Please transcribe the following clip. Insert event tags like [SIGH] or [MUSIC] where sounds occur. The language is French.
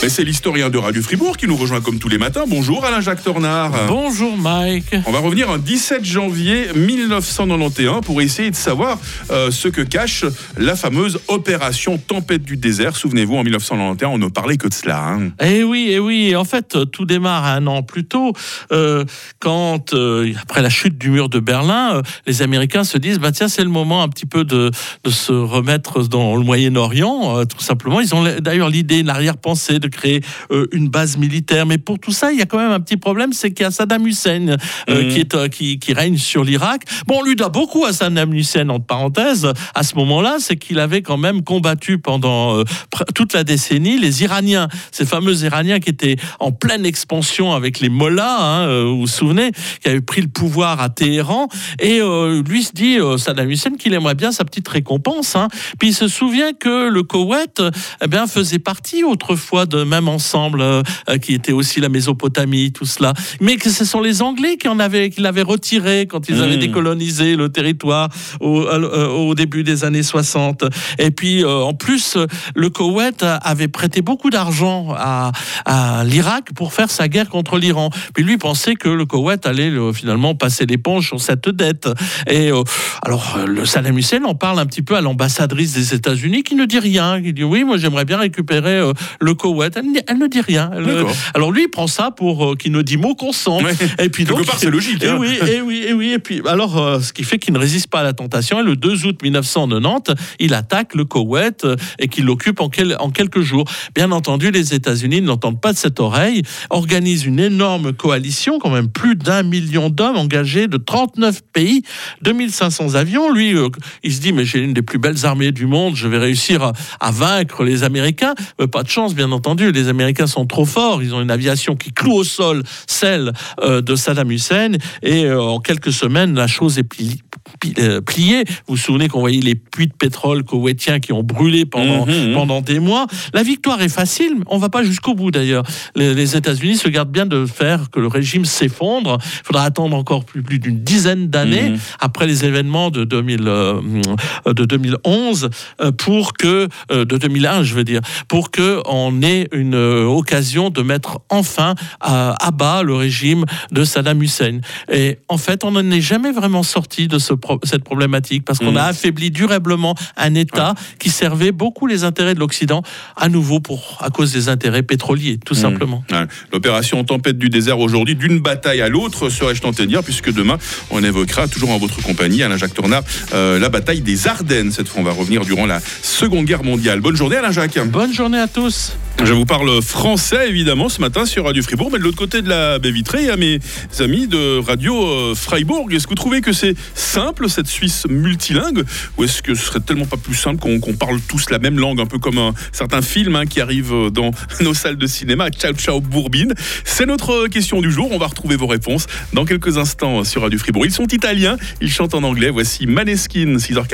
Mais c'est l'historien de Radio Fribourg qui nous rejoint comme tous les matins. Bonjour Alain-Jacques Tornard. Bonjour Mike. On va revenir en 17 janvier 1991 pour essayer de savoir euh, ce que cache la fameuse opération Tempête du désert. Souvenez-vous, en 1991, on ne parlait que de cela. hein. Eh oui, eh oui. En fait, euh, tout démarre un an plus tôt, euh, quand euh, après la chute du mur de Berlin, les Américains se disent, bah tiens, c'est le moment un petit peu de, de se remettre dans le Moyen-Orient, tout simplement. Ils ont d'ailleurs l'idée, l'arrière-pensée de créer euh, une base militaire. Mais pour tout ça, il y a quand même un petit problème, c'est qu'il y a Saddam Hussein euh, Mhm. qui est euh, qui, qui règne sur l'Irak. Bon, on lui doit beaucoup à Saddam Hussein, entre parenthèses. À ce moment-là, c'est qu'il avait quand même combattu pendant toute la décennie les Iraniens, ces fameux Iraniens qui étaient en pleine expansion avec les Mollahs, hein, vous vous souvenez, qui avaient pris le pouvoir à Téhéran. Et euh, lui se dit, euh, Saddam Hussein, qu'il aimerait bien sa petite récompense. hein. Puis il se souvient que le Koweït eh bien, faisait partie autrefois de même ensemble, euh, euh, qui était aussi la Mésopotamie, tout cela. Mais que ce sont les Anglais qui en avaient, qui l'avaient retiré quand ils avaient Mmh. décolonisé le territoire au, euh, au début des années 60. Et puis, euh, en plus, euh, le Koweït a- avait prêté beaucoup d'argent à, à l'Irak pour faire sa guerre contre l'Iran. Puis lui pensait que le Koweït allait euh, finalement passer l'éponge sur cette dette. Et euh, alors, euh, le Saddam Hussein en parle un petit peu à l'ambassadrice des États-Unis qui ne dit rien. Il dit oui, moi j'aimerais bien récupérer euh, le Koweït. Elle, ne- elle ne dit rien. Elle, D'accord. alors lui, il prend ça pour euh, qu'il ne dit mot consent. Ouais. [LAUGHS] Et puis donc, part, c'est logique, Et hein. oui, et oui, et oui. Et puis alors, euh, ce qui fait qu'il ne résiste pas à la tentation. Et le 2 août 1990, il attaque le Koweït euh, et qu'il l'occupe en, quel- en quelques jours. Bien entendu, les États-Unis n'entendent pas de cette oreille, organisent une énorme coalition, quand même plus d'un million d'hommes engagés de 39 pays, 2500 avions. Lui, euh, il se dit, mais j'ai une des plus belles armées du monde, je vais réussir à, à vaincre les Américains. Mais pas de chance, bien entendu. Les Américains sont trop forts. Ils ont une aviation qui cloue au sol celle euh, de Saddam Hussein. Et euh, en quelques semaines, la chose est pli- euh, pliée. Vous vous souvenez qu'on voyait les puits de pétrole koweïtiens qui ont brûlé pendant, Mhm. pendant des mois. La victoire est facile. On va pas jusqu'au bout d'ailleurs. Les, les États-Unis se gardent bien de faire que le régime s'effondre. Il faudra attendre encore plus, plus d'une dizaine d'années Mhm. après les événements de 2000, euh, de 2011 euh, pour que euh, de 2001 je veux dire pour que on ait une occasion de mettre enfin à, à bas le régime de Saddam Hussein et en fait on n'en est jamais vraiment sorti de ce pro- cette problématique parce qu'on a affaibli durablement un État qui servait beaucoup les intérêts de l'Occident à nouveau pour à cause des intérêts pétroliers tout Mhm. simplement Ouais. L'opération Tempête du désert aujourd'hui, d'une bataille à l'autre, serais-je tenté de dire, puisque demain, on évoquera, toujours en votre compagnie, Alain-Jacques Tornard, euh, la bataille des Ardennes. Cette fois, on va revenir durant la Seconde Guerre mondiale. Bonne journée, Alain-Jacques. bonne journée à tous Je vous parle français, évidemment, ce matin sur Radio Fribourg, mais de l'autre côté de la baie vitrée, il y a mes amis de Radio euh, Freiburg. Est-ce que vous trouvez que c'est simple, cette Suisse multilingue, ou est-ce que ce serait tellement pas plus simple qu'on parle tous la même langue, un peu comme un certain film hein, qui arrive euh, dans [LAUGHS] nos salles de cinéma, Ciao Ciao Bourbine? C'est notre question du jour. On va retrouver vos réponses dans quelques instants sur Radio Fribourg. Ils sont italiens, ils chantent en anglais. Voici Maneskin, 6h40.